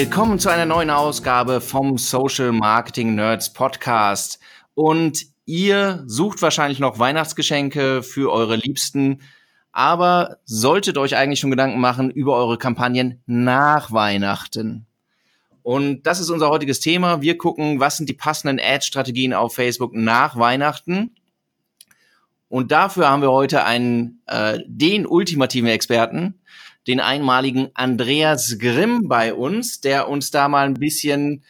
willkommen zu einer neuen Ausgabe vom Social Marketing Nerds Podcast. Und ihr sucht wahrscheinlich noch Weihnachtsgeschenke für eure Liebsten, aber solltet euch eigentlich schon Gedanken machen über eure Kampagnen nach Weihnachten. Und das ist unser heutiges Thema. Wir gucken, was sind die passenden Ad-Strategien auf Facebook nach Weihnachten. Und dafür haben wir heute einen, äh, den ultimativen Experten, den einmaligen Andreas Grimm bei uns, der uns da mal ein bisschen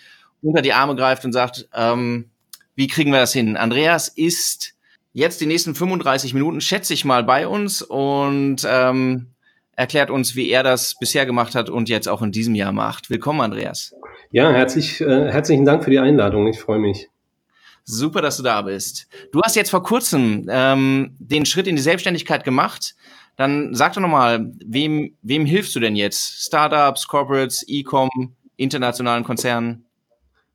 unter die Arme greift und sagt, ähm, wie kriegen wir das hin? Andreas ist jetzt die nächsten 35 Minuten, schätze ich mal, bei uns und ähm, erklärt uns, wie er das bisher gemacht hat und jetzt auch in diesem Jahr macht. Willkommen, Andreas. Ja, herzlich, äh, herzlichen Dank für die Einladung. Ich freue mich. Super, dass du da bist. Du hast jetzt vor kurzem ähm, den Schritt in die Selbstständigkeit gemacht. Dann sag doch nochmal, wem, wem hilfst du denn jetzt? Startups, Corporates, E-Com, internationalen Konzernen?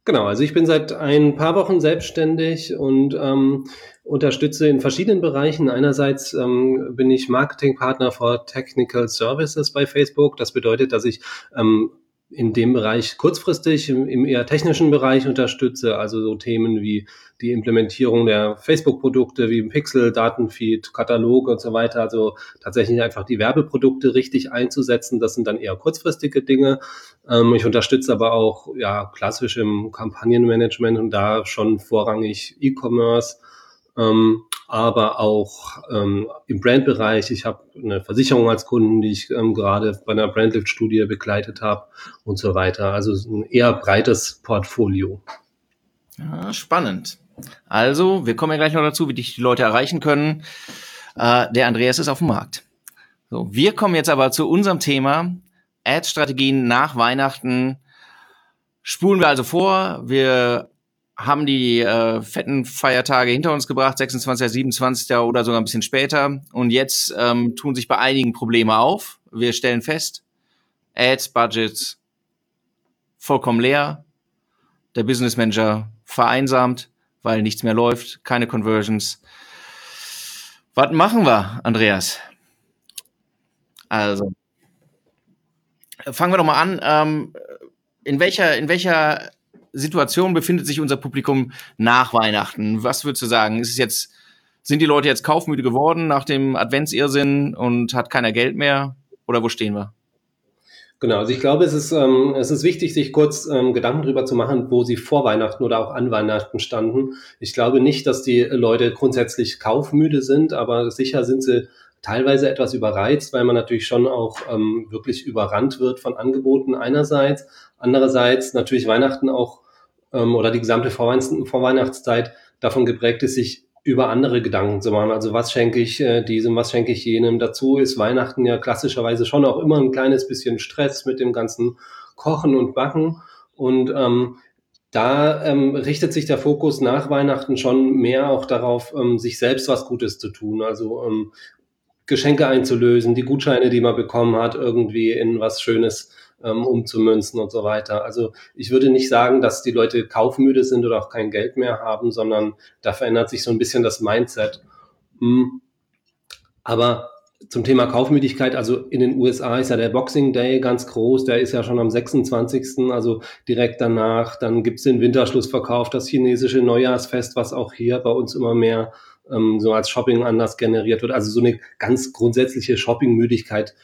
Genau, also ich bin seit ein paar Wochen selbstständig und ähm, unterstütze in verschiedenen Bereichen. Einerseits ähm, bin ich Marketingpartner for Technical Services bei Facebook. Das bedeutet, dass ich ähm, in dem Bereich kurzfristig im, im, eher technischen Bereich unterstütze, also so Themen wie die Implementierung der Facebook-Produkte wie Pixel, Datenfeed, Katalog und so weiter, also tatsächlich einfach die Werbeprodukte richtig einzusetzen, das sind dann eher kurzfristige Dinge. Ähm, ich unterstütze aber auch ja klassisch im Kampagnenmanagement und da schon vorrangig E-Commerce. Ähm, aber auch ähm, im Brandbereich. Ich habe eine Versicherung als Kunden, die ich ähm, gerade bei einer Brandlift-Studie begleitet habe und so weiter. Also ein eher breites Portfolio. Ja, spannend. Also, wir kommen ja gleich noch dazu, wie dich die Leute erreichen können. Äh, der Andreas ist auf dem Markt. So, wir kommen jetzt aber zu unserem Thema Ad-Strategien nach Weihnachten. Spulen wir also vor. Wir haben die äh, fetten Feiertage hinter uns gebracht, 26., 27. oder sogar ein bisschen später. Und jetzt ähm, tun sich bei einigen Probleme auf. Wir stellen fest, Ads, Budgets vollkommen leer. Der Business Manager vereinsamt, weil nichts mehr läuft, keine Conversions. Was machen wir, Andreas? Also, fangen wir doch mal an. Ähm, in welcher, in welcher Situation befindet sich unser Publikum nach Weihnachten? Was würdest du sagen? Ist es jetzt, sind die Leute jetzt kaufmüde geworden nach dem Adventsirrsinn und hat keiner Geld mehr? Oder wo stehen wir? Genau, also ich glaube, es ist, ähm, es ist wichtig, sich kurz ähm, Gedanken darüber zu machen, wo sie vor Weihnachten oder auch an Weihnachten standen. Ich glaube nicht, dass die Leute grundsätzlich kaufmüde sind, aber sicher sind sie teilweise etwas überreizt, weil man natürlich schon auch ähm, wirklich überrannt wird von Angeboten einerseits. Andererseits natürlich Weihnachten auch ähm, oder die gesamte Vorweihnachts Vorweihnachtszeit davon geprägt ist, sich über andere Gedanken zu machen. Also was schenke ich äh, diesem, was schenke ich jenem. Dazu ist Weihnachten ja klassischerweise schon auch immer ein kleines bisschen Stress mit dem ganzen Kochen und Backen. Und ähm, da ähm, richtet sich der Fokus nach Weihnachten schon mehr auch darauf, ähm, sich selbst was Gutes zu tun. Also ähm, Geschenke einzulösen, die Gutscheine, die man bekommen hat, irgendwie in was Schönes ähm, umzumünzen und so weiter. Also ich würde nicht sagen, dass die Leute kaufmüde sind oder auch kein Geld mehr haben, sondern da verändert sich so ein bisschen das Mindset. Hm. Aber zum Thema Kaufmüdigkeit, also in den USA ist ja der Boxing Day ganz groß, der ist ja schon am 26., also direkt danach. Dann gibt's den Winterschlussverkauf, das chinesische Neujahrsfest, was auch hier bei uns immer mehr ähm, so als Shopping anders generiert wird. Also so eine ganz grundsätzliche Shoppingmüdigkeit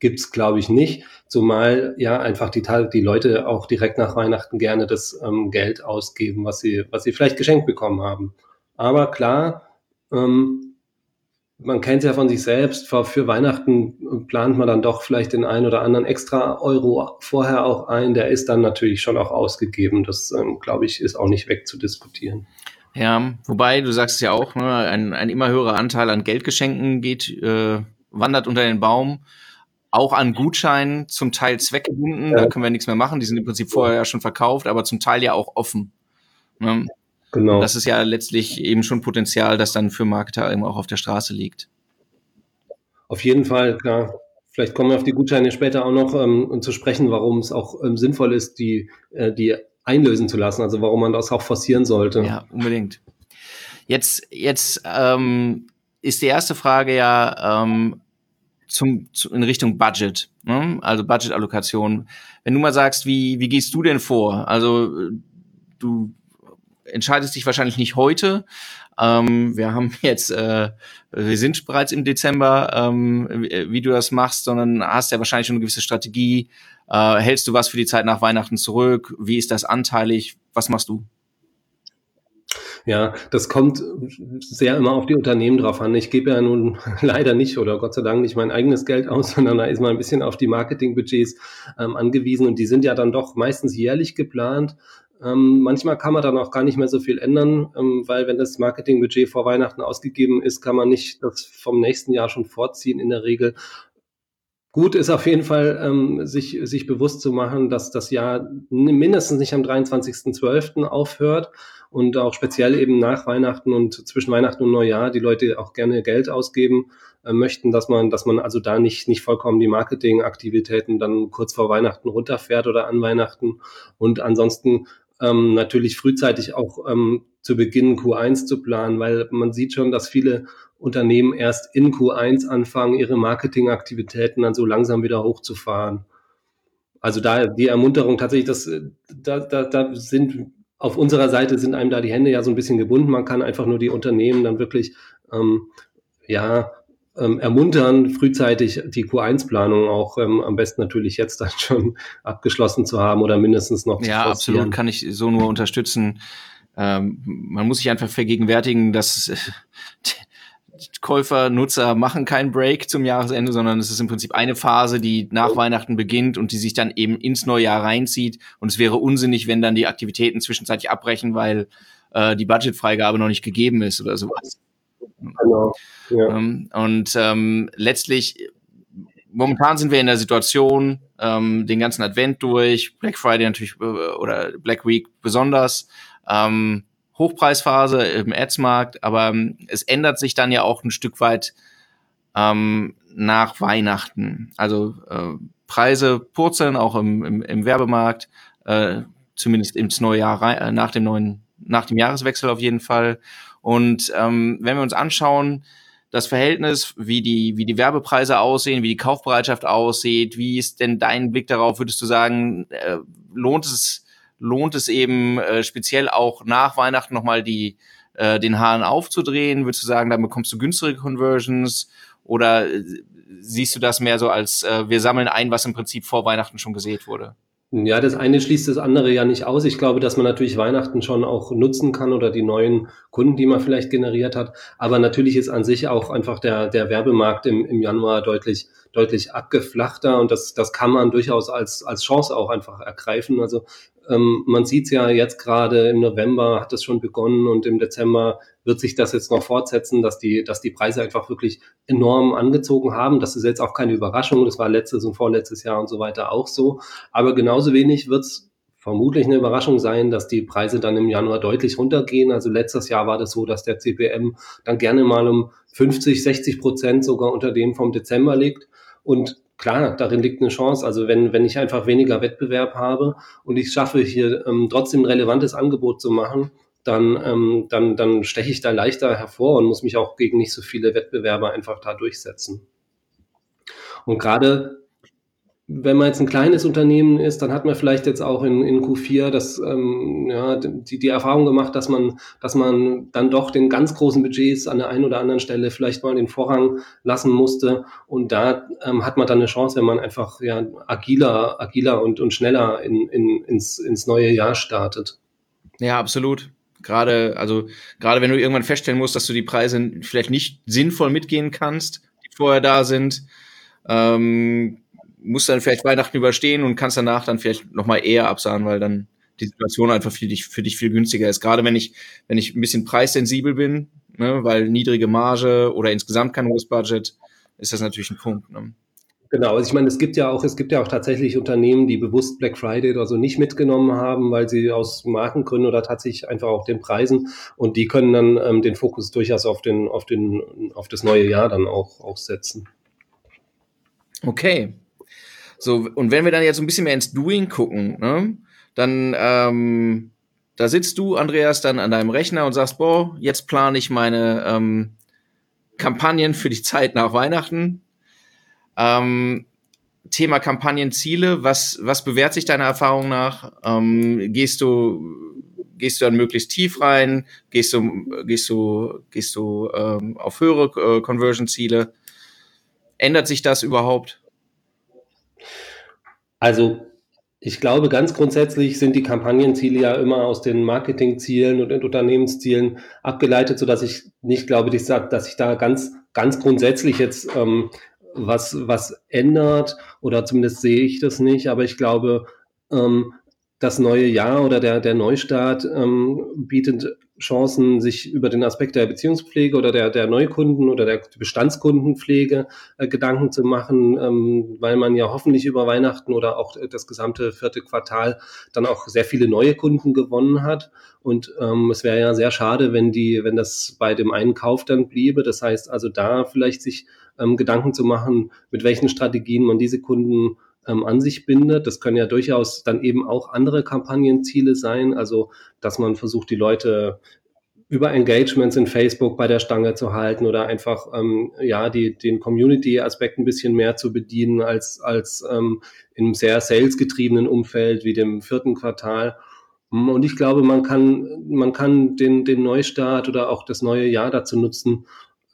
gibt's glaube ich, nicht. Zumal ja einfach die, die Leute auch direkt nach Weihnachten gerne das ähm, Geld ausgeben, was sie, was sie vielleicht geschenkt bekommen haben. Aber klar, ähm, man kennt es ja von sich selbst, für, Weihnachten plant man dann doch vielleicht den einen oder anderen extra Euro vorher auch ein. Der ist dann natürlich schon auch ausgegeben. Das, ähm, glaube ich, ist auch nicht wegzudiskutieren. Ja, wobei du sagst ja auch, ne, ein, ein immer höherer Anteil an Geldgeschenken geht, äh, wandert unter den Baum auch an Gutscheinen, zum Teil zweckgebunden, ja. da können wir nichts mehr machen, die sind im Prinzip vorher ja schon verkauft, aber zum Teil ja auch offen. Ne? Genau. Das ist ja letztlich eben schon Potenzial, das dann für Marketer eben auch auf der Straße liegt. Auf jeden Fall, klar. Vielleicht kommen wir auf die Gutscheine später auch noch ähm, zu sprechen, warum es auch ähm, sinnvoll ist, die, äh, die einlösen zu lassen, also warum man das auch forcieren sollte. Ja, unbedingt. Jetzt, jetzt ähm, ist die erste Frage ja, ähm, zum, zu, in Richtung Budget. ne? also Budgetallokation. Wenn du mal sagst, wie, wie gehst du denn vor? Also du entscheidest dich wahrscheinlich nicht heute. Ähm, wir haben jetzt, äh, wir sind bereits im Dezember, ähm, wie, wie, du das machst, sondern hast ja wahrscheinlich schon eine gewisse Strategie. Äh, hältst du was für die Zeit nach Weihnachten zurück? Wie ist das anteilig? Was machst du? Ja, das kommt sehr immer auf die Unternehmen drauf an. Ich gebe ja nun leider nicht oder Gott sei Dank nicht mein eigenes Geld aus, sondern da ist man ein bisschen auf die Marketingbudgets ähm, angewiesen und die sind ja dann doch meistens jährlich geplant. Ähm, manchmal kann man dann auch gar nicht mehr so viel ändern, ähm, weil wenn das Marketingbudget vor Weihnachten ausgegeben ist, kann man nicht das vom nächsten Jahr schon vorziehen in der Regel. Gut ist auf jeden Fall, ähm, sich, sich bewusst zu machen, dass das Jahr mindestens nicht am 23.12. aufhört und auch speziell eben nach Weihnachten und zwischen Weihnachten und Neujahr die Leute auch gerne Geld ausgeben äh, möchten, dass man, dass man also da nicht, nicht vollkommen die Marketingaktivitäten dann kurz vor Weihnachten runterfährt oder an Weihnachten. Und ansonsten ähm, natürlich frühzeitig auch ähm, zu Beginn Q1 zu planen, weil man sieht schon, dass viele Unternehmen erst in Q1 anfangen, ihre Marketingaktivitäten dann so langsam wieder hochzufahren. Also da die Ermunterung tatsächlich, das, äh, da, da, da sind auf unserer Seite sind einem da die Hände ja so ein bisschen gebunden. Man kann einfach nur die Unternehmen dann wirklich ähm, ja ähm, ermuntern, frühzeitig die Q1-Planung auch ähm, am besten natürlich jetzt dann schon abgeschlossen zu haben oder mindestens noch ja, absolut, kann ich so nur unterstützen. Ähm, man muss sich einfach vergegenwärtigen, dass äh, Käufer, Nutzer machen keinen Break zum Jahresende, sondern es ist im Prinzip eine Phase, die nach Weihnachten beginnt und die sich dann eben ins neue Jahr reinzieht. Und es wäre unsinnig, wenn dann die Aktivitäten zwischenzeitlich abbrechen, weil äh, die Budgetfreigabe noch nicht gegeben ist oder sowas. Genau. Ja. Ähm, und ähm, letztlich, momentan sind wir in der Situation, ähm, den ganzen Advent durch, Black Friday natürlich äh, oder Black Week besonders, ähm, Hochpreisphase im Ads-Markt, aber ähm, es ändert sich dann ja auch ein Stück weit ähm, nach Weihnachten. Also äh, Preise purzeln auch im, im, im Werbemarkt, äh, zumindest ins neue Jahr rein, äh, nach dem neuen, nach dem Jahreswechsel auf jeden Fall. Und ähm, wenn wir uns anschauen, das Verhältnis, wie die, wie die Werbepreise aussehen, wie die Kaufbereitschaft aussieht, wie ist denn dein Blick darauf? Würdest du sagen, äh, lohnt es, lohnt es eben äh, speziell auch nach Weihnachten nochmal die, äh, den Hahn aufzudrehen? Würdest du sagen, dann bekommst du günstige Conversions? Oder äh, siehst du das mehr so als, äh, wir sammeln ein, was im Prinzip vor Weihnachten schon gesät wurde? Ja, das eine schließt das andere ja nicht aus. Ich glaube, dass man natürlich Weihnachten schon auch nutzen kann oder die neuen Kunden, die man vielleicht generiert hat. Aber natürlich ist an sich auch einfach der, der Werbemarkt im, im Januar deutlich, deutlich abgeflachter und das, das kann man durchaus als, als Chance auch einfach ergreifen. Also ähm, man sieht es ja jetzt gerade im November hat es schon begonnen und im Dezember wird sich das jetzt noch fortsetzen, dass die, dass die Preise einfach wirklich enorm angezogen haben. Das ist jetzt auch keine Überraschung. Das war letztes und vorletztes Jahr und so weiter auch so. Aber genauso wenig wird es vermutlich eine Überraschung sein, dass die Preise dann im Januar deutlich runtergehen. Also letztes Jahr war das so, dass der CPM dann gerne mal um 50, 60 Prozent sogar unter dem vom Dezember liegt. Und klar, darin liegt eine Chance. Also wenn, wenn ich einfach weniger Wettbewerb habe und ich schaffe hier ähm, trotzdem ein relevantes Angebot zu machen, dann, ähm, dann, dann steche ich da leichter hervor und muss mich auch gegen nicht so viele Wettbewerber einfach da durchsetzen. Und gerade wenn man jetzt ein kleines Unternehmen ist, dann hat man vielleicht jetzt auch in, in Q4 das, ähm, ja, die, die Erfahrung gemacht, dass man, dass man dann doch den ganz großen Budgets an der einen oder anderen Stelle vielleicht mal den Vorrang lassen musste. Und da ähm, hat man dann eine Chance, wenn man einfach ja, agiler, agiler und, und schneller in, in, ins, ins neue Jahr startet. Ja, absolut. Gerade, also, gerade wenn du irgendwann feststellen musst, dass du die Preise vielleicht nicht sinnvoll mitgehen kannst, die vorher da sind, ähm, musst dann vielleicht Weihnachten überstehen und kannst danach dann vielleicht nochmal eher absahen, weil dann die Situation einfach für dich, für dich viel günstiger ist. Gerade wenn ich, wenn ich ein bisschen preissensibel bin, ne, weil niedrige Marge oder insgesamt kein hohes Budget, ist das natürlich ein Punkt. Ne? Genau, also ich meine, es gibt ja auch, es gibt ja auch tatsächlich Unternehmen, die bewusst Black Friday oder so nicht mitgenommen haben, weil sie aus Markengründen oder tatsächlich einfach auch den Preisen und die können dann ähm, den Fokus durchaus auf den, auf den, auf das neue Jahr dann auch, auch setzen. Okay, so, und wenn wir dann jetzt ein bisschen mehr ins Doing gucken, ne, dann ähm, da sitzt du, Andreas, dann an deinem Rechner und sagst, boah, jetzt plane ich meine ähm, Kampagnen für die Zeit nach Weihnachten. Ähm, Thema Kampagnenziele, was, was bewährt sich deiner Erfahrung nach? Ähm, gehst du, gehst du dann möglichst tief rein? Gehst du, gehst du, gehst du ähm, auf höhere äh, Conversion-Ziele? Ändert sich das überhaupt? Also ich glaube, ganz grundsätzlich sind die Kampagnenziele ja immer aus den Marketingzielen und den Unternehmenszielen abgeleitet, so dass ich nicht glaube, dass ich da ganz, ganz grundsätzlich jetzt ähm, was, was ändert oder zumindest sehe ich das nicht. Aber ich glaube, ähm, das neue Jahr oder der, der Neustart ähm, bietet Chancen, sich über den Aspekt der Beziehungspflege oder der, der Neukunden oder der Bestandskundenpflege äh, Gedanken zu machen, ähm, weil man ja hoffentlich über Weihnachten oder auch das gesamte vierte Quartal dann auch sehr viele neue Kunden gewonnen hat. Und ähm, es wäre ja sehr schade, wenn die, wenn das bei dem einen Kauf dann bliebe. Das heißt also da vielleicht sich ähm, Gedanken zu machen, mit welchen Strategien man diese Kunden ähm, an sich bindet. Das können ja durchaus dann eben auch andere Kampagnenziele sein. Also, dass man versucht, die Leute über Engagements in Facebook bei der Stange zu halten oder einfach ähm, ja die, den Community-Aspekt ein bisschen mehr zu bedienen als, als ähm, in einem sehr salesgetriebenen Umfeld wie dem vierten Quartal. Und ich glaube, man kann, man kann den, den Neustart oder auch das neue Jahr dazu nutzen,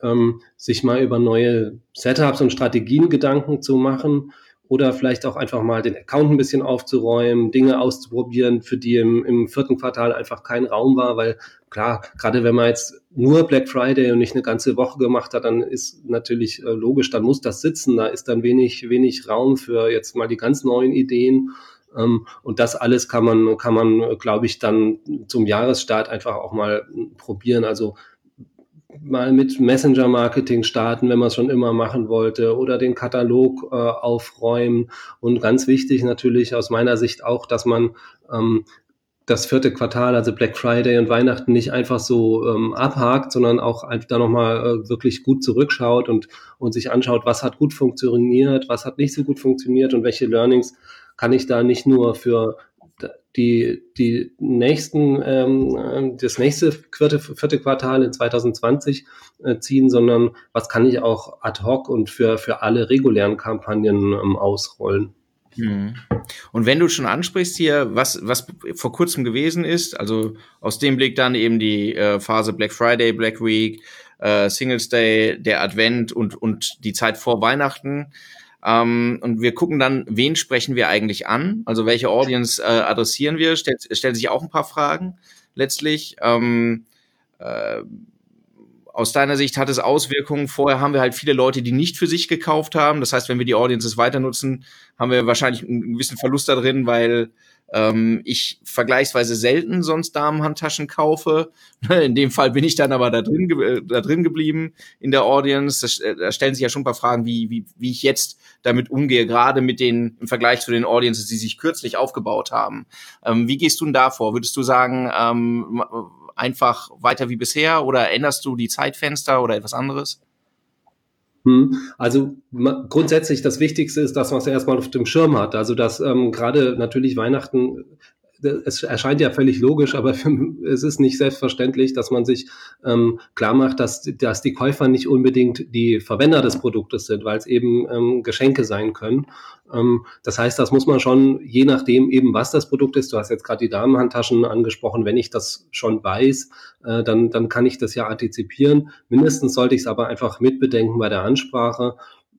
ähm, sich mal über neue Setups und Strategien Gedanken zu machen oder vielleicht auch einfach mal den Account ein bisschen aufzuräumen, Dinge auszuprobieren, für die im, im vierten Quartal einfach kein Raum war, weil klar, gerade wenn man jetzt nur Black Friday und nicht eine ganze Woche gemacht hat, dann ist natürlich äh, logisch, dann muss das sitzen, da ist dann wenig, wenig Raum für jetzt mal die ganz neuen Ideen. Ähm, und das alles kann man, kann man, glaube ich, dann zum Jahresstart einfach auch mal probieren. Also mal mit Messenger-Marketing starten, wenn man es schon immer machen wollte, oder den Katalog äh, aufräumen. Und ganz wichtig natürlich aus meiner Sicht auch, dass man ähm, das vierte Quartal, also Black Friday und Weihnachten, nicht einfach so ähm, abhakt, sondern auch da nochmal äh, wirklich gut zurückschaut und, und sich anschaut, was hat gut funktioniert, was hat nicht so gut funktioniert und welche Learnings kann ich da nicht nur für die, die nächsten, ähm, das nächste vierte, vierte Quartal in 2020 äh, ziehen, sondern was kann ich auch ad hoc und für, für alle regulären Kampagnen ähm, ausrollen. Mhm. Und wenn du schon ansprichst hier, was, was vor kurzem gewesen ist, also aus dem Blick dann eben die äh, Phase Black Friday, Black Week, äh, Singles Day, der Advent und, und die Zeit vor Weihnachten, ähm, und wir gucken dann, wen sprechen wir eigentlich an? Also welche Audience äh, adressieren wir? Stellt, stellt sich auch ein paar Fragen letztlich. Ähm, äh, aus deiner Sicht hat es Auswirkungen. Vorher haben wir halt viele Leute, die nicht für sich gekauft haben. Das heißt, wenn wir die Audiences weiter nutzen, haben wir wahrscheinlich einen gewissen Verlust da drin, weil ähm, ich vergleichsweise selten sonst Damenhandtaschen kaufe. In dem Fall bin ich dann aber da drin, äh, da drin geblieben in der Audience. Da, äh, da stellen sich ja schon ein paar Fragen, wie, wie, wie ich jetzt damit umgehe, gerade mit den, im Vergleich zu den Audiences, die sich kürzlich aufgebaut haben. Ähm, wie gehst du denn da vor? Würdest du sagen, ähm, einfach weiter wie bisher oder änderst du die Zeitfenster oder etwas anderes? Hm. Also grundsätzlich das Wichtigste ist, dass man es erstmal auf dem Schirm hat. Also dass ähm, gerade natürlich Weihnachten es erscheint ja völlig logisch, aber es ist nicht selbstverständlich, dass man sich ähm, klar macht, dass, dass die Käufer nicht unbedingt die Verwender des Produktes sind, weil es eben ähm, Geschenke sein können. Ähm, das heißt, das muss man schon, je nachdem eben, was das Produkt ist, du hast jetzt gerade die Damenhandtaschen angesprochen, wenn ich das schon weiß, äh, dann, dann kann ich das ja antizipieren. Mindestens sollte ich es aber einfach mitbedenken bei der Ansprache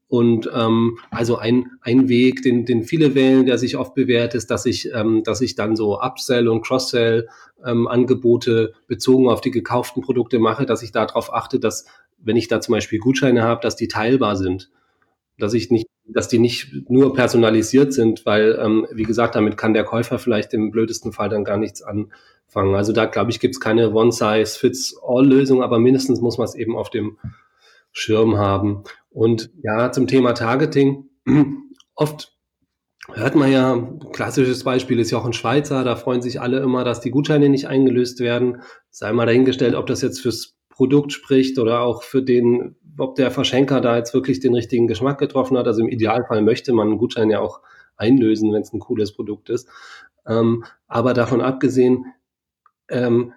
und ähm, also ein, ein Weg, den, den viele wählen, der sich oft bewährt, ist, dass ich, ähm, dass ich dann so Upsell und Cross-Sell ähm, Angebote bezogen auf die gekauften Produkte mache, dass ich darauf achte, dass wenn ich da zum Beispiel Gutscheine habe, dass die teilbar sind. Dass ich nicht, dass die nicht nur personalisiert sind, weil, ähm, wie gesagt, damit kann der Käufer vielleicht im blödesten Fall dann gar nichts anfangen. Also da glaube ich, gibt es keine One-Size-Fits-All-Lösung, aber mindestens muss man es eben auf dem Schirm haben. Und ja, zum Thema Targeting. Oft hört man ja, klassisches Beispiel ist Jochen Schweizer, da freuen sich alle immer, dass die Gutscheine nicht eingelöst werden. Sei mal dahingestellt, ob das jetzt fürs Produkt spricht oder auch für den, ob der Verschenker da jetzt wirklich den richtigen Geschmack getroffen hat. Also im Idealfall möchte man einen Gutschein ja auch einlösen, wenn es ein cooles Produkt ist. Ähm, aber davon abgesehen, ähm,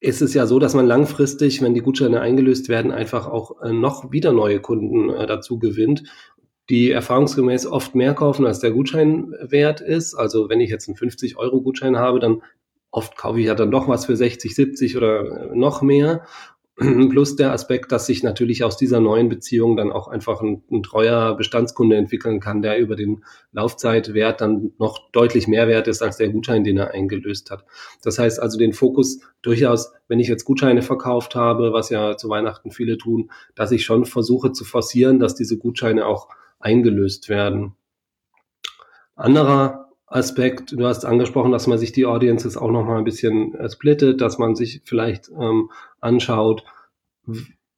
ist es ja so, dass man langfristig, wenn die Gutscheine eingelöst werden, einfach auch äh, noch wieder neue Kunden äh, dazu gewinnt. die erfahrungsgemäß oft mehr kaufen, als der Gutschein wert ist. Also wenn ich jetzt einen 50-Euro-Gutschein habe, dann oft kaufe ich ja dann doch was für 60, 70 oder noch mehr. Plus der Aspekt, dass sich natürlich aus dieser neuen Beziehung dann auch einfach ein, ein, treuer Bestandskunde entwickeln kann, der über den Laufzeitwert dann noch deutlich mehr wert ist als der Gutschein, den er eingelöst hat. Das heißt also den Fokus durchaus, wenn ich jetzt Gutscheine verkauft habe, was ja zu Weihnachten viele tun, dass ich schon versuche zu forcieren, dass diese Gutscheine auch eingelöst werden. Anderer Aspekt, du hast angesprochen, dass man sich die Audiences auch noch mal ein bisschen äh, splittet, dass man sich vielleicht ähm, anschaut,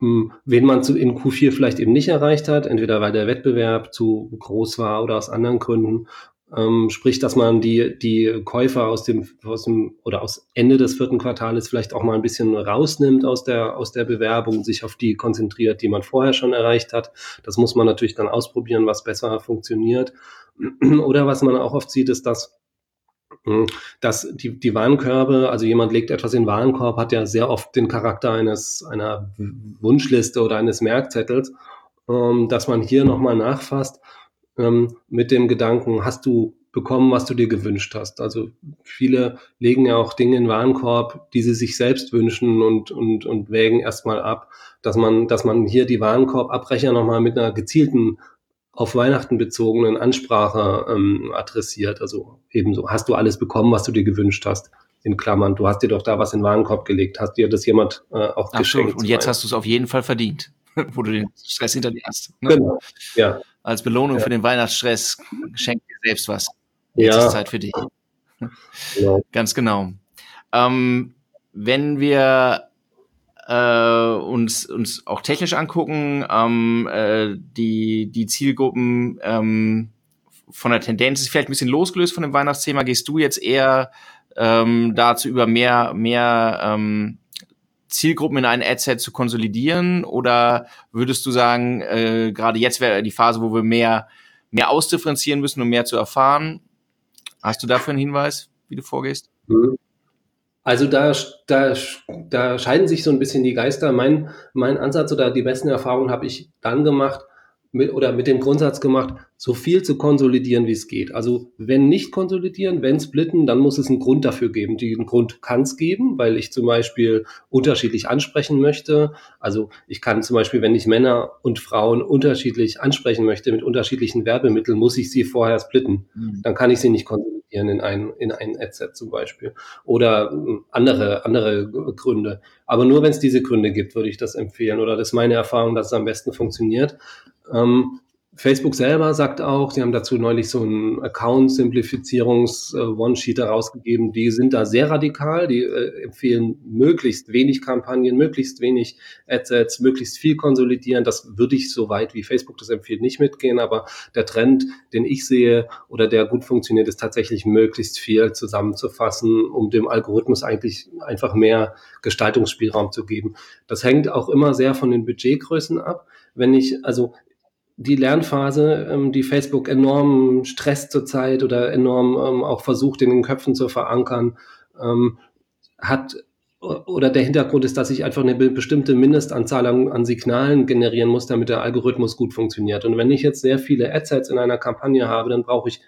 wen man zu, in Q4 vielleicht eben nicht erreicht hat, entweder weil der Wettbewerb zu groß war oder aus anderen Gründen. Ähm, sprich, dass man die, die Käufer aus dem, aus dem oder aus Ende des vierten Quartals vielleicht auch mal ein bisschen rausnimmt aus der, aus der Bewerbung, sich auf die konzentriert, die man vorher schon erreicht hat. Das muss man natürlich dann ausprobieren, was besser funktioniert. Oder was man auch oft sieht, ist, dass hm, dass die, die Warenkörbe, also jemand legt etwas in den Warenkorb, hat ja sehr oft den Charakter eines, einer Wunschliste oder eines Merkzettels, ähm, dass man hier nochmal nachfasst ähm, mit dem Gedanken, hast du bekommen, was du dir gewünscht hast. Also viele legen ja auch Dinge in den Warenkorb, die sie sich selbst wünschen und, und, und wägen erstmal ab, dass man, dass man hier die Warenkorbabbrecher nochmal mit einer gezielten auf Weihnachten bezogenen Ansprache ähm, adressiert. Also ebenso, hast du alles bekommen, was du dir gewünscht hast? In Klammern, du hast dir doch da was in den Warenkorb gelegt. Hast dir das jemand äh, auch Ach geschenkt? So, und jetzt hast du es auf jeden Fall verdient, wo du den Stress hinter dir hast. Ne? Genau, ja. Als Belohnung ja. für den Weihnachtsstress schenk dir selbst was. Jetzt ja. ist Zeit für dich. Genau. Ganz genau. Ähm, wenn wir äh, uns, uns auch technisch angucken, ähm, äh, die, die Zielgruppen ähm, von der Tendenz ist vielleicht ein bisschen losgelöst von dem Weihnachtsthema. Gehst du jetzt eher ähm, dazu über mehr, mehr ähm, Zielgruppen in ein Adset zu konsolidieren? Oder würdest du sagen, äh, gerade jetzt wäre die Phase, wo wir mehr, mehr ausdifferenzieren müssen, um mehr zu erfahren? Hast du dafür einen Hinweis, wie du vorgehst? Mhm. Also da, da, da scheiden sich so ein bisschen die Geister. Mein, mein Ansatz oder die besten Erfahrungen habe ich dann gemacht mit, oder mit dem Grundsatz gemacht, so viel zu konsolidieren, wie es geht. Also wenn nicht konsolidieren, wenn splitten, dann muss es einen Grund dafür geben. Den Grund kann es geben, weil ich zum Beispiel unterschiedlich ansprechen möchte. Also ich kann zum Beispiel, wenn ich Männer und Frauen unterschiedlich ansprechen möchte mit unterschiedlichen Werbemitteln, muss ich sie vorher splitten. Mhm. Dann kann ich sie nicht konsolidieren investieren in ein, in ein Adset zum Beispiel. Oder hm, andere, andere Gründe. Aber nur wenn es diese Gründe gibt, würde ich das empfehlen. Oder das ist meine Erfahrung, dass es am besten funktioniert. Ähm, Facebook selber sagt auch, sie haben dazu neulich so einen Account-Simplifizierungs-One-Sheet herausgegeben. Die sind da sehr radikal. Die äh, empfehlen möglichst wenig Kampagnen, möglichst wenig Adsets, möglichst viel konsolidieren. Das würde ich so weit, wie Facebook das empfiehlt, nicht mitgehen. Aber der Trend, den ich sehe oder der gut funktioniert, ist tatsächlich möglichst viel zusammenzufassen, um dem Algorithmus eigentlich einfach mehr Gestaltungsspielraum zu geben. Das hängt auch immer sehr von den Budgetgrößen ab wenn ich, also die Lernphase, ähm, die Facebook enorm stresst zurzeit oder enorm ähm, auch versucht, in den Köpfen zu verankern, ähm, hat oder der Hintergrund ist, dass ich einfach eine bestimmte Mindestanzahl an, an, Signalen generieren muss, damit der Algorithmus gut funktioniert. Und wenn ich jetzt sehr viele Adsets in einer Kampagne habe, dann brauche ich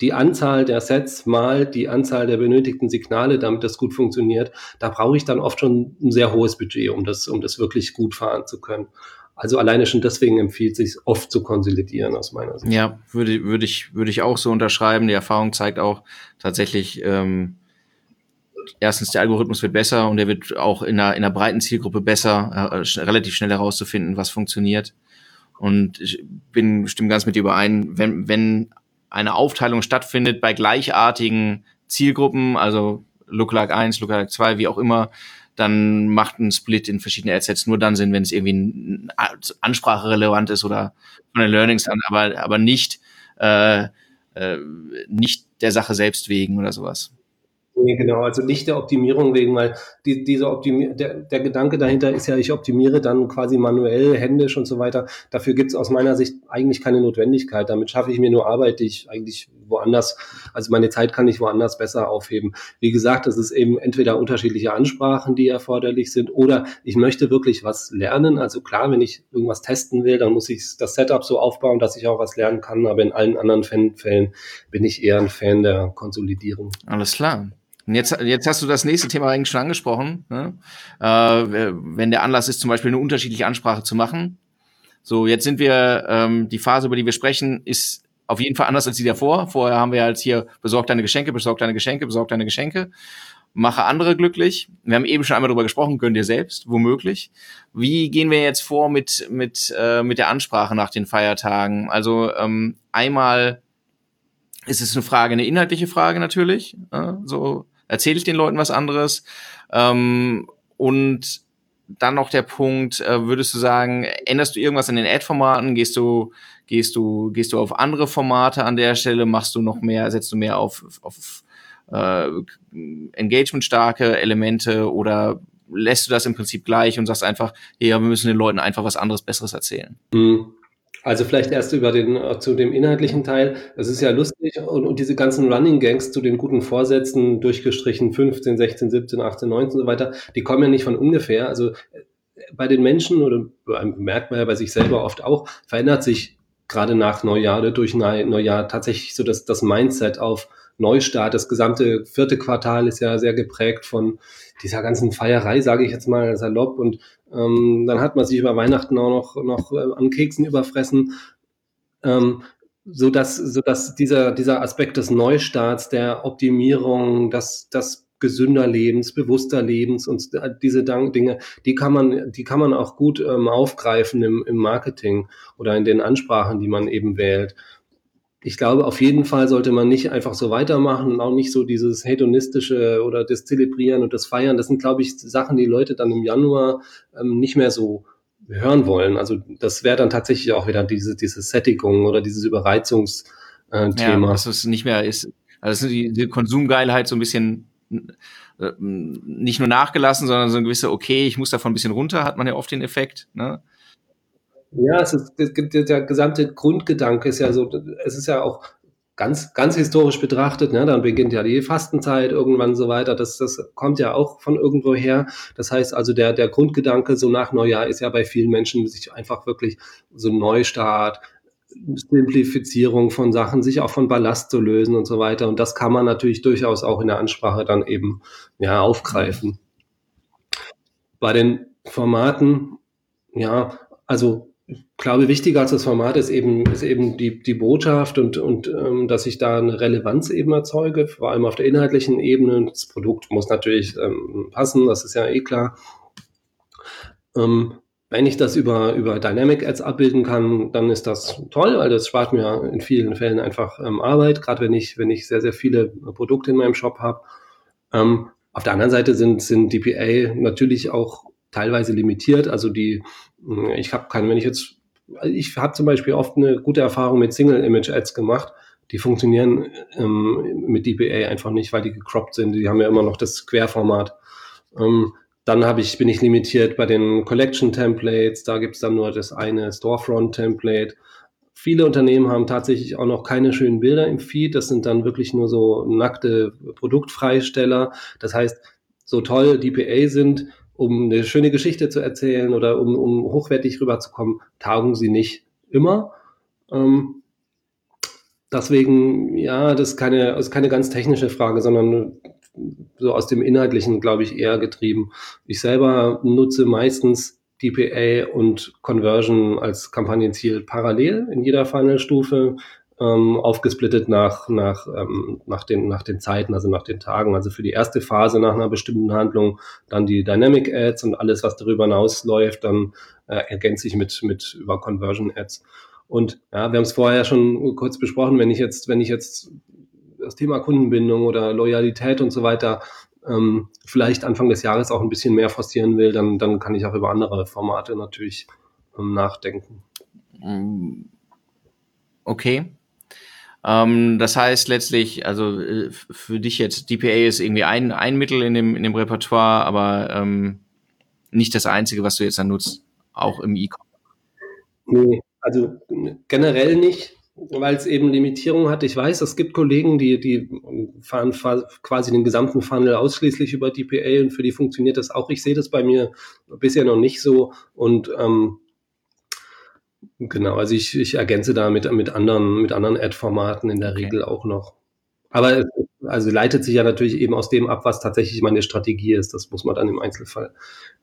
die Anzahl der Sets mal die Anzahl der benötigten Signale, damit das gut funktioniert. Da brauche ich dann oft schon ein sehr hohes Budget, um das, um das wirklich gut fahren zu können. Also alleine schon deswegen empfiehlt sich oft zu konsolidieren aus meiner Sicht. Ja, würde, würde ich, würde ich auch so unterschreiben. Die Erfahrung zeigt auch tatsächlich, ähm, erstens der Algorithmus wird besser und er wird auch in einer, in einer breiten Zielgruppe besser, äh, relativ schnell herauszufinden, was funktioniert. Und ich bin stimme ganz mit dir überein, wenn, wenn eine Aufteilung stattfindet bei gleichartigen Zielgruppen, also Lookalike 1, Lookalike 2, wie auch immer, dann macht ein Split in verschiedene Adsets nur dann Sinn, wenn es irgendwie Ansprache relevant ist oder von den Learnings an, aber, aber nicht, äh, äh, nicht der Sache selbst wegen oder sowas. Nee, genau, also nicht der Optimierung wegen, weil die, diese Optimier der, der Gedanke dahinter ist ja, ich optimiere dann quasi manuell, händisch und so weiter. Dafür gibt es aus meiner Sicht eigentlich keine Notwendigkeit. Damit schaffe ich mir nur Arbeit, die ich eigentlich woanders, also meine Zeit kann ich woanders besser aufheben. Wie gesagt, es ist eben entweder unterschiedliche Ansprachen, die erforderlich sind, oder ich möchte wirklich was lernen. Also klar, wenn ich irgendwas testen will, dann muss ich das Setup so aufbauen, dass ich auch was lernen kann. Aber in allen anderen Fällen bin ich eher ein Fan der Konsolidierung. Alles klar. Und jetzt, jetzt hast du das nächste Thema eigentlich schon angesprochen. Ne? Äh, wenn der Anlass ist, zum Beispiel eine unterschiedliche Ansprache zu machen. So, jetzt sind wir, ähm, die Phase, über die wir sprechen, ist auf jeden Fall anders als die davor. Vorher haben wir halt hier besorgt deine Geschenke, besorgt deine Geschenke, besorgt deine Geschenke. Mache andere glücklich. Wir haben eben schon einmal darüber gesprochen, gönn dir selbst, womöglich. Wie gehen wir jetzt vor mit, mit, äh, mit der Ansprache nach den Feiertagen? Also ähm, einmal ist es eine Frage, eine inhaltliche Frage natürlich. Äh, so erzähle ich den Leuten was anderes. Ähm, und dann noch der Punkt, äh, würdest du sagen, änderst du irgendwas an den Ad-Formaten? Gehst du, gehst du, gehst du auf andere Formate an der Stelle? Machst du noch mehr, setzt du mehr auf, auf äh, engagement-starke Elemente oder lässt du das im Prinzip gleich und sagst einfach, ja, wir müssen den Leuten einfach was anderes, Besseres erzählen? Mhm. Also vielleicht erst über den äh, zu dem inhaltlichen Teil. Es ist ja lustig und, und, diese ganzen Running Gangs zu den guten Vorsätzen durchgestrichen 15, 16, 17, 18, 19 und so weiter, die kommen ja nicht von ungefähr. Also äh, bei den Menschen oder merkt man ja bei sich selber oft auch, verändert sich gerade nach Neujahr durch Neujahr tatsächlich so das, das Mindset auf Neustart. Das gesamte vierte Quartal ist ja sehr geprägt von dieser ganzen Feierei, sage ich jetzt mal salopp und ähm, dann hat man sich über Weihnachten auch noch, noch äh, an Keksen überfressen. Ähm, so dass, so dass dieser, dieser Aspekt des Neustarts, der Optimierung, das, das gesünder Lebens, bewusster Lebens und diese Dinge, die kann man, die kann man auch gut ähm, aufgreifen im, im Marketing oder in den Ansprachen, die man eben wählt ich glaube, auf jeden Fall sollte man nicht einfach so weitermachen und auch nicht so dieses hedonistische oder das Zelebrieren und das Feiern. Das sind, glaube ich, Sachen, die Leute dann im Januar ähm, nicht mehr so hören wollen. Also das wäre dann tatsächlich auch wieder diese, diese Sättigung oder dieses Überreizungsthema. Äh, ja, dass es nicht mehr ist. Also die, die Konsumgeilheit so ein bisschen äh, nicht nur nachgelassen, sondern so ein gewisser, okay, ich muss davon ein bisschen runter, hat man ja oft den Effekt. Ne? Ja, es ist, der gesamte Grundgedanke ist ja so, es ist ja auch ganz, ganz historisch betrachtet, ne, dann beginnt ja die Fastenzeit irgendwann so weiter. Das, das kommt ja auch von irgendwo her. Das heißt also, der, der Grundgedanke so nach Neujahr ist ja bei vielen Menschen sich einfach wirklich so ein Neustart, Simplifizierung von Sachen, sich auch von Ballast zu lösen und so weiter. Und das kann man natürlich durchaus auch in der Ansprache dann eben, ja, aufgreifen. Bei den Formaten, ja, also glaube, wichtiger als das Format ist eben, ist eben die, die Botschaft und, und ähm, dass ich da eine Relevanz eben erzeuge, vor allem auf der inhaltlichen Ebene. Das Produkt muss natürlich ähm, passen, das ist ja eh klar. Ähm, wenn ich das über, über Dynamic Ads abbilden kann, dann ist das toll, weil das spart mir in vielen Fällen einfach ähm, Arbeit, gerade wenn ich, wenn ich sehr, sehr viele Produkte in meinem Shop habe. Ähm, auf der anderen Seite sind, sind DPA natürlich auch teilweise limitiert. Also die, hm, ich habe keine, wenn ich jetzt, ich habe zum Beispiel oft eine gute Erfahrung mit Single-Image-Ads gemacht. Die funktionieren ähm, mit DPA einfach nicht, weil die gecroppt sind. Die haben ja immer noch das Querformat. Ähm, dann habe ich, bin ich limitiert bei den Collection-Templates. Da gibt's dann nur das eine Storefront-Template. Viele Unternehmen haben tatsächlich auch noch keine schönen Bilder im Feed. Das sind dann wirklich nur so nackte Produktfreisteller. Das heißt, so toll DPA sind, um eine schöne Geschichte zu erzählen oder um, um hochwertig rüberzukommen, taugen sie nicht immer. Ähm, deswegen, ja, das ist keine, ist keine ganz technische Frage, sondern so aus dem Inhaltlichen, glaube ich, eher getrieben. Ich selber nutze meistens DPA und Conversion als Kampagnenziel parallel in jeder Funnel-Stufe ähm, aufgesplittet nach, nach, ähm, nach, den, nach den Zeiten, also nach den Tagen. Also für die erste Phase nach einer bestimmten Handlung dann die Dynamic Ads und alles, was darüber hinausläuft, dann äh, ergänze ich mit, mit über Conversion Ads. Und ja, wir haben es vorher schon kurz besprochen, wenn ich jetzt, wenn ich jetzt das Thema Kundenbindung oder Loyalität und so weiter ähm, vielleicht Anfang des Jahres auch ein bisschen mehr forcieren will, dann, dann kann ich auch über andere Formate natürlich ähm, nachdenken. Okay. Ähm, das heißt letztlich, also äh, für dich jetzt, DPA ist irgendwie ein, ein Mittel in dem, in dem Repertoire, aber ähm, nicht das einzige, was du jetzt dann nutzt, auch im E-Commerce. Nee, also generell nicht. weil es eben Limitierungen hat. Ich weiß, es gibt Kollegen, die, die fahren quasi den gesamten Funnel ausschließlich über DPA und für die funktioniert das auch. Ich sehe das bei mir bisher noch nicht so und ähm, genau, also ich, ich ergänze da mit, mit anderen, mit anderen Ad-Formaten in der okay. Regel auch noch. Aber es also leitet sich ja natürlich eben aus dem ab, was tatsächlich meine Strategie ist. Das muss man dann im Einzelfall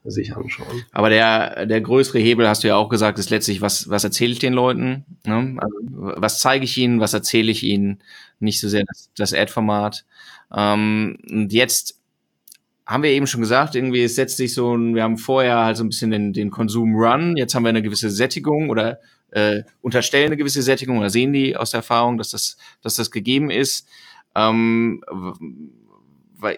sich anschauen. Aber der, der größere Hebel, hast du ja auch gesagt, ist letztlich, was, was erzähle ich den Leuten? Ne? Also, was zeige ich ihnen, was erzähle ich ihnen? Nicht so sehr das, das Ad-Format. Ähm, und jetzt haben wir eben schon gesagt, irgendwie es setzt sich so ein, wir haben vorher halt so ein bisschen den, den Konsum-Run, jetzt haben wir eine gewisse Sättigung oder äh, unterstellen eine gewisse Sättigung oder sehen die aus der Erfahrung, dass das, dass das gegeben ist. Ähm,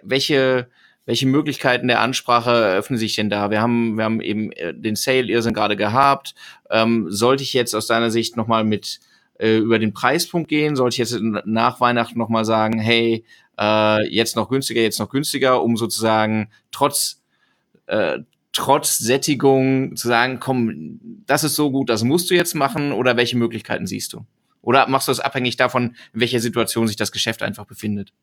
welche, welche Möglichkeiten der Ansprache eröffnen sich denn da? Wir haben, wir haben eben äh, den Sale Irrsinn gerade gehabt. Ähm, sollte ich jetzt aus deiner Sicht nochmal mit äh, über den Preispunkt gehen? Sollte ich jetzt nach Weihnachten nochmal sagen, hey, äh, jetzt noch günstiger, jetzt noch günstiger, um sozusagen trotz äh, trotz Sättigung zu sagen, komm, das ist so gut, das musst du jetzt machen oder welche Möglichkeiten siehst du? Oder machst du es abhängig davon, in welcher Situation sich das Geschäft einfach befindet?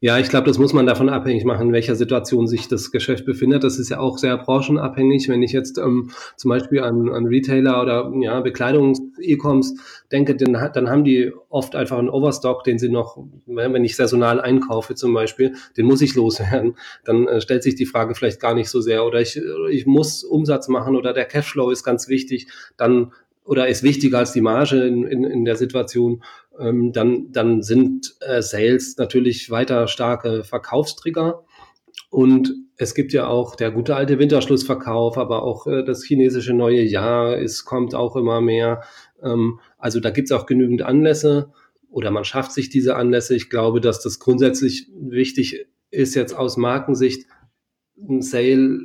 Ja, ich glaube, das muss man davon abhängig machen, in welcher Situation sich das Geschäft befindet. Das ist ja auch sehr branchenabhängig. Wenn ich jetzt ähm, zum Beispiel an, an Retailer oder ja, Bekleidungs-E-Coms denke, dann, dann haben die oft einfach einen Overstock, den sie noch, wenn ich saisonal einkaufe zum Beispiel, den muss ich loswerden. Dann äh, stellt sich die Frage vielleicht gar nicht so sehr. Oder ich, ich muss Umsatz machen oder der Cashflow ist ganz wichtig. Dann oder ist wichtiger als die Marge in, in, in der Situation, ähm, dann, dann sind äh, Sales natürlich weiter starke Verkaufstrigger. Und es gibt ja auch der gute alte Winterschlussverkauf, aber auch äh, das chinesische neue Jahr, es kommt auch immer mehr. Ähm, also da gibt es auch genügend Anlässe oder man schafft sich diese Anlässe. Ich glaube, dass das grundsätzlich wichtig ist jetzt aus Markensicht, ein Sale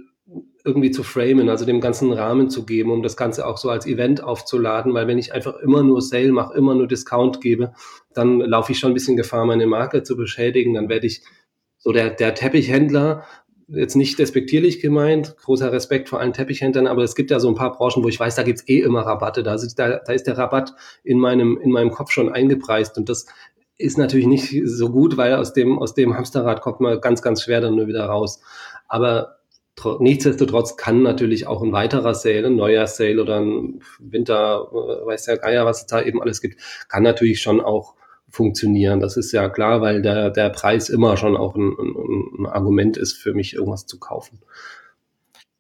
irgendwie zu framen, also dem ganzen Rahmen zu geben, um das Ganze auch so als Event aufzuladen, weil wenn ich einfach immer nur Sale mache, immer nur Discount gebe, dann laufe ich schon ein bisschen Gefahr, meine Marke zu beschädigen. Dann werde ich so der, der Teppichhändler, jetzt nicht despektierlich gemeint, großer Respekt vor allen Teppichhändlern, aber es gibt ja so ein paar Branchen, wo ich weiß, da gibt's eh immer Rabatte. Da ist, da, da ist der Rabatt in meinem, in meinem Kopf schon eingepreist und das ist natürlich nicht so gut, weil aus dem, aus dem Hamsterrad kommt man ganz, ganz schwer dann nur wieder raus. Aber Nichtsdestotrotz kann natürlich auch ein weiterer Sale, ein neuer Sale oder ein Winter, äh, weiß der Geier, was es da eben alles gibt, kann natürlich schon auch funktionieren. Das ist ja klar, weil der, der Preis immer schon auch ein, ein, ein Argument ist, für mich irgendwas zu kaufen.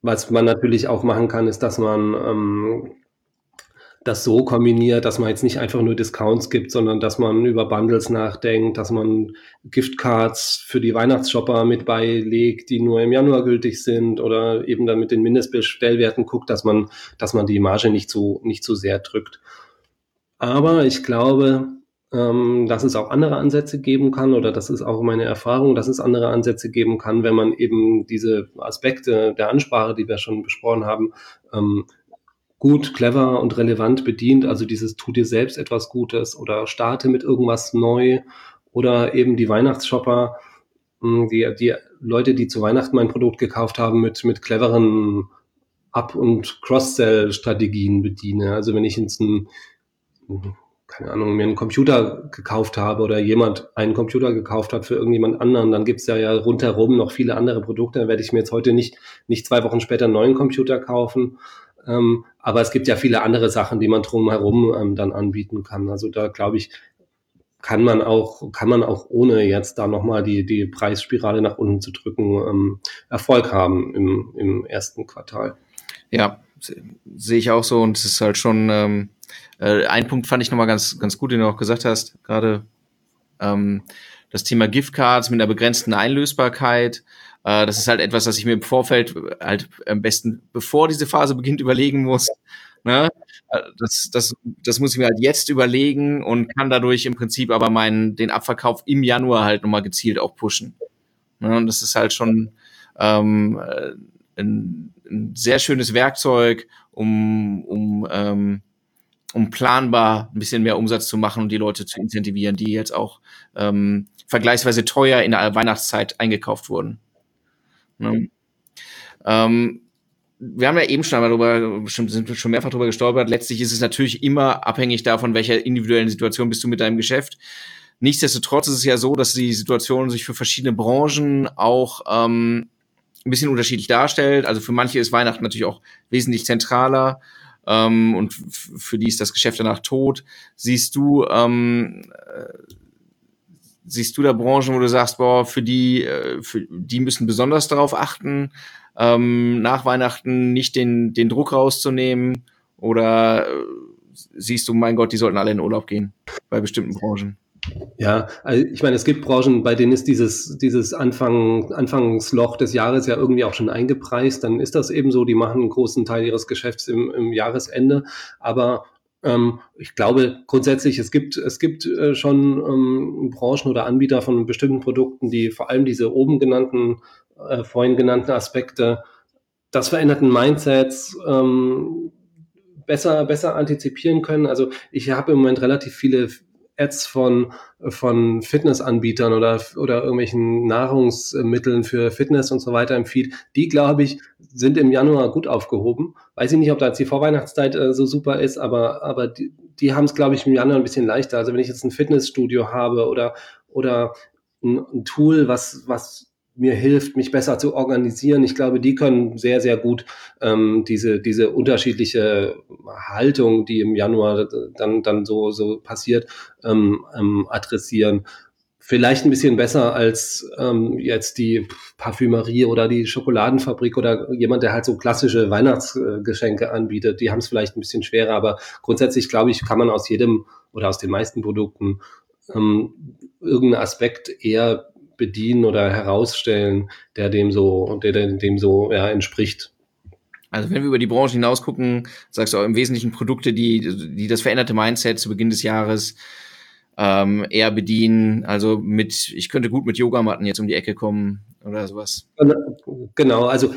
Was man natürlich auch machen kann, ist, dass man ähm, das so kombiniert, dass man jetzt nicht einfach nur Discounts gibt, sondern dass man über Bundles nachdenkt, dass man Giftcards für die Weihnachtsshopper mit beilegt, die nur im Januar gültig sind oder eben dann mit den Mindestbestellwerten guckt, dass man, dass man die Marge nicht so, nicht so sehr drückt. Aber ich glaube, ähm, dass es auch andere Ansätze geben kann oder das ist auch meine Erfahrung, dass es andere Ansätze geben kann, wenn man eben diese Aspekte der Ansprache, die wir schon besprochen haben, ähm, gut, clever und relevant bedient. Also dieses tu dir selbst etwas Gutes oder starte mit irgendwas neu oder eben die Weihnachtsshopper, hm, die, die Leute, die zu Weihnachten mein Produkt gekauft haben, mit, mit cleveren Up- und Cross-Sell-Strategien bediene. Also wenn ich jetzt ein, keine Ahnung, mir einen Computer gekauft habe oder jemand einen Computer gekauft hat für irgendjemand anderen, dann gibt's ja, ja rundherum noch viele andere Produkte. Dann werde ich mir jetzt heute nicht, nicht zwei Wochen später einen neuen Computer kaufen, ähm, aber es gibt ja viele andere Sachen, die man drumherum ähm, dann anbieten kann. Also da glaube ich, kann man auch, kann man auch ohne jetzt da nochmal die, die Preisspirale nach unten zu drücken, ähm, Erfolg haben im, im ersten Quartal. Ja, sehe ich auch so und es ist halt schon ähm, äh, ein Punkt fand ich nochmal ganz, ganz gut, den du auch gesagt hast, gerade ähm, das Thema Giftcards mit einer begrenzten Einlösbarkeit. Äh, das ist halt etwas, was ich mir im Vorfeld halt am besten, bevor diese Phase beginnt, überlegen muss. Ne? Äh, das, das, das muss ich mir halt jetzt überlegen und kann dadurch im Prinzip aber meinen, den Abverkauf im Januar halt nochmal gezielt auch pushen. Ne? Und das ist halt schon ähm, äh, ein, ein sehr schönes Werkzeug, um, um, ähm, um planbar ein bisschen mehr Umsatz zu machen und die Leute zu incentivieren, die jetzt auch ähm, vergleichsweise teuer in der Weihnachtszeit eingekauft wurden. Ne? Ähm, wir haben ja eben schon einmal darüber, sind wir schon mehrfach darüber gestolpert. Letztlich ist es natürlich immer abhängig davon, welcher individuellen Situation bist du mit deinem Geschäft. Nichtsdestotrotz ist es ja so, dass die Situation sich für verschiedene Branchen auch ähm, ein bisschen unterschiedlich darstellt. Also für manche ist Weihnachten natürlich auch wesentlich zentraler ähm, und für die ist das Geschäft danach tot. Siehst du, ähm, äh, siehst du da Branchen, wo du sagst, boah, für die, äh, für die müssen besonders darauf achten, ähm, nach Weihnachten nicht den, den Druck rauszunehmen? Oder äh, siehst du, mein Gott, die sollten alle in Urlaub gehen bei bestimmten Branchen? Ja, also ich meine, es gibt Branchen, bei denen ist dieses, dieses Anfang, Anfangsloch des Jahres ja irgendwie auch schon eingepreist. Dann ist das eben so, die machen einen großen Teil ihres Geschäfts im, im Jahresende. Aber ich glaube grundsätzlich, es gibt, es gibt äh, schon ähm, Branchen oder Anbieter von bestimmten Produkten, die vor allem diese oben genannten, äh, vorhin genannten Aspekte des veränderten Mindsets ähm, besser, besser antizipieren können. Also ich habe im Moment relativ viele Ads von, von Fitnessanbietern oder, oder irgendwelchen Nahrungsmitteln für Fitness und so weiter im Feed, die, glaube ich, sind im Januar gut aufgehoben. Weiß ich nicht, ob da jetzt die Vorweihnachtszeit äh, so super ist, aber, aber die, die haben es, glaube ich, im Januar ein bisschen leichter. Also wenn ich jetzt ein Fitnessstudio habe oder, oder ein, ein Tool, was, was mir hilft, mich besser zu organisieren. Ich glaube, die können sehr, sehr gut ähm, diese, diese unterschiedliche Haltung, die im Januar dann, dann so, so passiert, ähm, ähm, adressieren. Vielleicht ein bisschen besser als ähm, jetzt die Parfümerie oder die Schokoladenfabrik oder jemand, der halt so klassische Weihnachtsgeschenke anbietet. Die haben es vielleicht ein bisschen schwerer, aber grundsätzlich glaube ich, kann man aus jedem oder aus den meisten Produkten ähm, irgendeinen Aspekt eher bedienen oder herausstellen, der dem so, der dem so ja, entspricht. Also wenn wir über die Branche hinaus gucken, sagst du auch im Wesentlichen Produkte, die, die das veränderte Mindset zu Beginn des Jahres ähm, eher bedienen. Also mit, ich könnte gut mit Yogamatten jetzt um die Ecke kommen oder sowas. Genau, also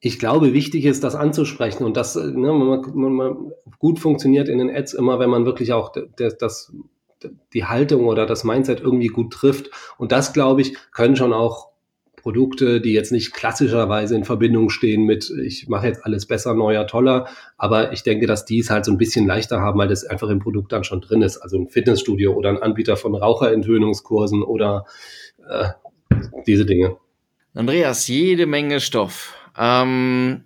ich glaube, wichtig ist, das anzusprechen und das ne, man, man, man gut funktioniert in den Ads immer, wenn man wirklich auch das, das die Haltung oder das Mindset irgendwie gut trifft. Und das, glaube ich, können schon auch Produkte, die jetzt nicht klassischerweise in Verbindung stehen mit, ich mache jetzt alles besser, neuer, toller. Aber ich denke, dass die es halt so ein bisschen leichter haben, weil das einfach im Produkt dann schon drin ist. Also ein Fitnessstudio oder ein Anbieter von Raucherentwöhnungskursen oder äh, diese Dinge. Andreas, jede Menge Stoff. Ähm,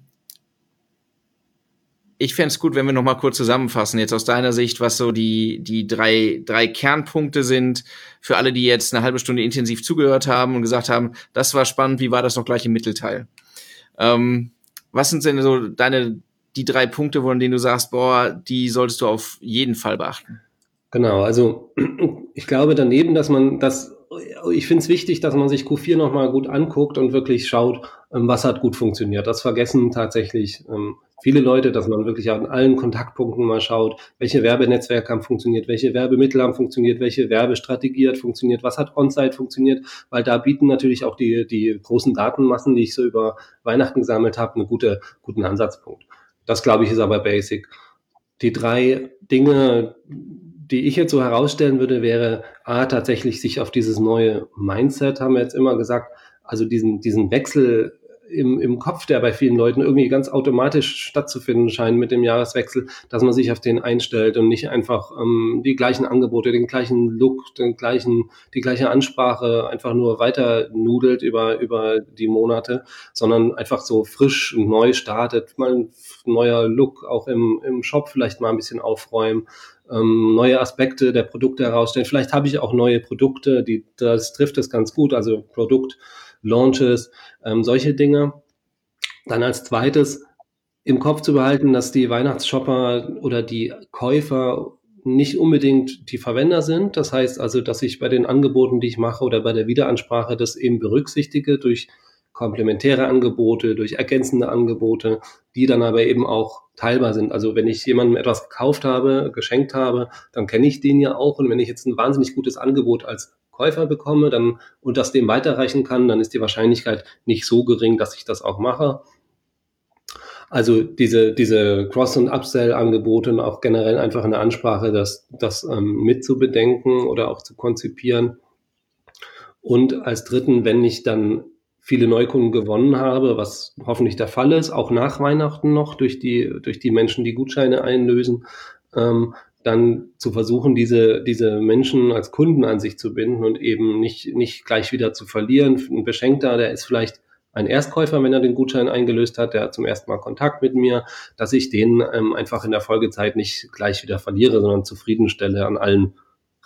ich fände es gut, wenn wir noch mal kurz zusammenfassen, jetzt aus deiner Sicht, was so die, die drei, drei Kernpunkte sind für alle, die jetzt eine halbe Stunde intensiv zugehört haben und gesagt haben, das war spannend, wie war das noch gleich im Mittelteil? Ähm, was sind denn so deine, die drei Punkte, von denen du sagst, boah, die solltest du auf jeden Fall beachten? Genau, also ich glaube daneben, dass man das, ich finde es wichtig, dass man sich Q4 nochmal gut anguckt und wirklich schaut, ähm, was hat gut funktioniert. Das vergessen tatsächlich ähm, viele Leute, dass man wirklich an allen Kontaktpunkten mal schaut, welche Werbenetzwerke haben funktioniert, welche Werbemittel haben funktioniert, welche Werbestrategie hat funktioniert, was hat On-Site funktioniert, weil da bieten natürlich auch die, die großen Datenmassen, die ich so über Weihnachten gesammelt habe, einen gute, guten Ansatzpunkt. Das, glaube ich, ist aber basic. Die drei Dinge, die ich jetzt so herausstellen würde, wäre A, tatsächlich sich auf dieses neue Mindset, haben wir jetzt immer gesagt, also diesen, diesen Wechsel im, im Kopf, der bei vielen Leuten irgendwie ganz automatisch stattzufinden scheint mit dem Jahreswechsel, dass man sich auf den einstellt und nicht einfach ähm, die gleichen Angebote, den gleichen Look, den gleichen, die gleiche Ansprache einfach nur weiter nudelt über, über die Monate, sondern einfach so frisch und neu startet, mal ein neuer Look auch im, im Shop vielleicht mal ein bisschen aufräumen, ähm, neue Aspekte der Produkte herausstellen. Vielleicht habe ich auch neue Produkte, die, das trifft es ganz gut, also Produkt, Launches, ähm, solche Dinge. Dann als zweites im Kopf zu behalten, dass die Weihnachtsshopper oder die Käufer nicht unbedingt die Verwender sind. Das heißt also, dass ich bei den Angeboten, die ich mache oder bei der Wiederansprache das eben berücksichtige durch komplementäre Angebote, durch ergänzende Angebote, die dann aber eben auch teilbar sind. Also wenn ich jemandem etwas gekauft habe, geschenkt habe, dann kenne ich den ja auch. Und wenn ich jetzt ein wahnsinnig gutes Angebot als Käufer bekomme dann, und das dem weiterreichen kann, dann ist die Wahrscheinlichkeit nicht so gering, dass ich das auch mache. Also diese, diese Cross- und Upsell-Angebote und auch generell einfach eine Ansprache, das, das ähm, mitzubedenken oder auch zu konzipieren. Und als dritten, wenn ich dann viele Neukunden gewonnen habe, was hoffentlich der Fall ist, auch nach Weihnachten noch durch die, durch die Menschen, die Gutscheine einlösen, ähm, dann zu versuchen, diese, diese Menschen als Kunden an sich zu binden und eben nicht, nicht gleich wieder zu verlieren. Ein Beschenkter, der ist vielleicht ein Erstkäufer, wenn er den Gutschein eingelöst hat, der hat zum ersten Mal Kontakt mit mir, dass ich den ähm, einfach in der Folgezeit nicht gleich wieder verliere, sondern zufriedenstelle an allen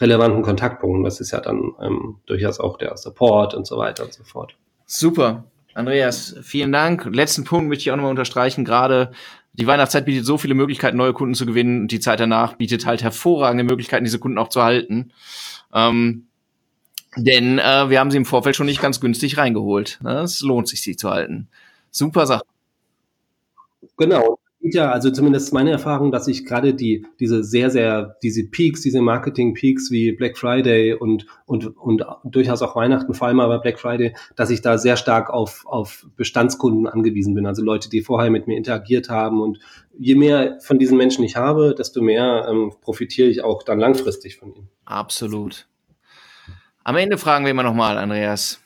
relevanten Kontaktpunkten. Das ist ja dann ähm, durchaus auch der Support und so weiter und so fort. Super. Andreas, vielen Dank. Letzten Punkt möchte ich auch nochmal unterstreichen. Gerade die Weihnachtszeit bietet so viele Möglichkeiten, neue Kunden zu gewinnen. Und die Zeit danach bietet halt hervorragende Möglichkeiten, diese Kunden auch zu halten. Ähm, denn äh, wir haben sie im Vorfeld schon nicht ganz günstig reingeholt. Ne? Es lohnt sich, sie zu halten. Super Sache. Genau ja, also zumindest meine Erfahrung, dass ich gerade die, diese sehr, sehr, diese Peaks, diese Marketing-Peaks wie Black Friday und, und, und durchaus auch Weihnachten, vor allem aber Black Friday, dass ich da sehr stark auf, auf Bestandskunden angewiesen bin. Also Leute, die vorher mit mir interagiert haben. Und je mehr von diesen Menschen ich habe, desto mehr ähm, profitiere ich auch dann langfristig von ihnen. Absolut. Am Ende fragen wir immer nochmal, Andreas.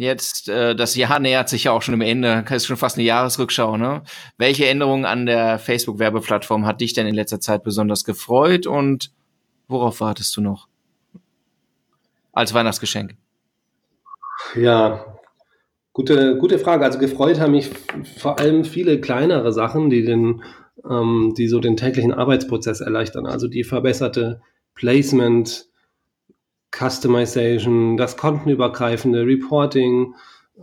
Jetzt, äh, das Jahr nähert sich ja auch schon im Ende, das ist schon fast eine Jahresrückschau, ne? Welche Änderungen an der Facebook-Werbeplattform hat dich denn in letzter Zeit besonders gefreut und worauf wartest du noch? Als Weihnachtsgeschenk. Ja, gute, gute Frage. Also gefreut haben mich vor allem viele kleinere Sachen, die den, ähm, die so den täglichen Arbeitsprozess erleichtern. Also die verbesserte Placement, Customization, das kontenübergreifende Reporting,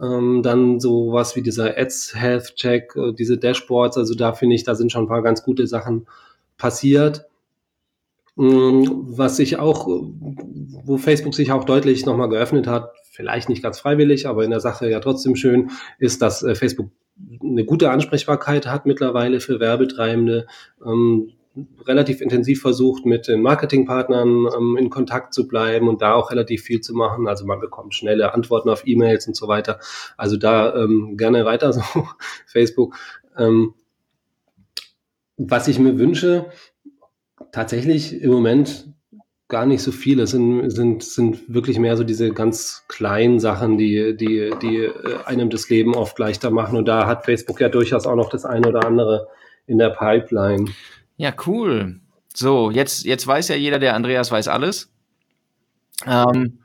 ähm, dann sowas wie dieser Ads Health Check, äh, diese Dashboards, also da finde ich, da sind schon ein paar ganz gute Sachen passiert. Ähm, was sich auch, wo Facebook sich auch deutlich nochmal geöffnet hat, vielleicht nicht ganz freiwillig, aber in der Sache ja trotzdem schön, ist, dass äh, Facebook eine gute Ansprechbarkeit hat mittlerweile für Werbetreibende. Ähm, relativ intensiv versucht, mit den Marketingpartnern ähm, in Kontakt zu bleiben und da auch relativ viel zu machen. Also man bekommt schnelle Antworten auf E-Mails und so weiter. Also da ähm, gerne weiter so, Facebook. Ähm, was ich mir wünsche, tatsächlich im Moment gar nicht so viele. Es sind, sind, sind wirklich mehr so diese ganz kleinen Sachen, die, die, die äh, einem das Leben oft leichter machen. Und da hat Facebook ja durchaus auch noch das eine oder andere in der Pipeline. Ja, cool. So, jetzt, jetzt weiß ja jeder, der Andreas weiß alles. Ähm,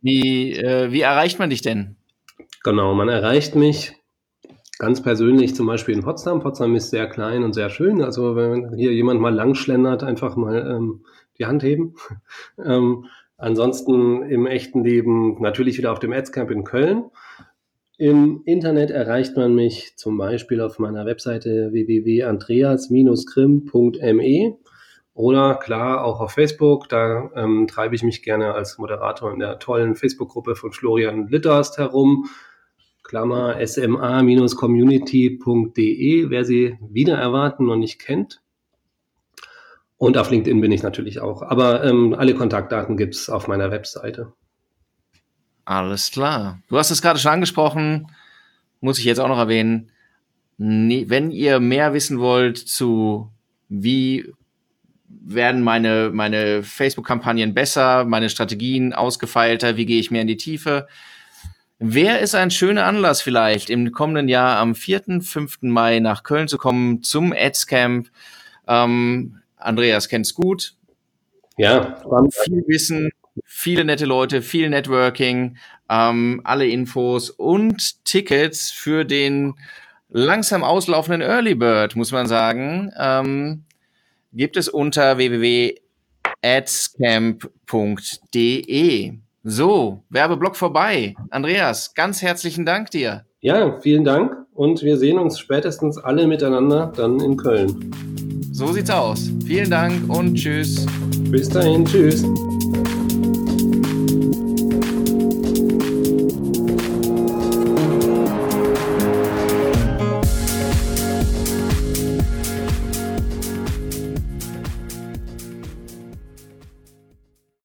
wie, äh, wie erreicht man dich denn? Genau, man erreicht mich ganz persönlich zum Beispiel in Potsdam. Potsdam ist sehr klein und sehr schön. Also wenn hier jemand mal langschlendert, einfach mal ähm, die Hand heben. ähm, ansonsten im echten Leben natürlich wieder auf dem Adscamp in Köln. Im Internet erreicht man mich zum Beispiel auf meiner Webseite www.andreas-krim.me oder klar auch auf Facebook. Da ähm, treibe ich mich gerne als Moderator in der tollen Facebook-Gruppe von Florian Litterst herum. Klammer sma-community.de, wer sie wieder erwarten und nicht kennt. Und auf LinkedIn bin ich natürlich auch. Aber ähm, alle Kontaktdaten gibt es auf meiner Webseite. Alles klar. Du hast es gerade schon angesprochen, muss ich jetzt auch noch erwähnen. Wenn ihr mehr wissen wollt zu wie werden meine, meine Facebook-Kampagnen besser, meine Strategien ausgefeilter, wie gehe ich mehr in die Tiefe. Wer ist ein schöner Anlass vielleicht, im kommenden Jahr am 4., 5. Mai nach Köln zu kommen zum Ads-Camp? Ähm, Andreas kennt's gut. Ja. Viel Wissen, viele nette Leute, viel Networking, ähm, alle Infos und Tickets für den langsam auslaufenden Early Bird, muss man sagen, ähm, gibt es unter www.adscamp.de. So, Werbeblock vorbei. Andreas, ganz herzlichen Dank dir. Ja, vielen Dank und wir sehen uns spätestens alle miteinander dann in Köln. So sieht's aus. Vielen Dank und tschüss. Bis dahin, tschüss.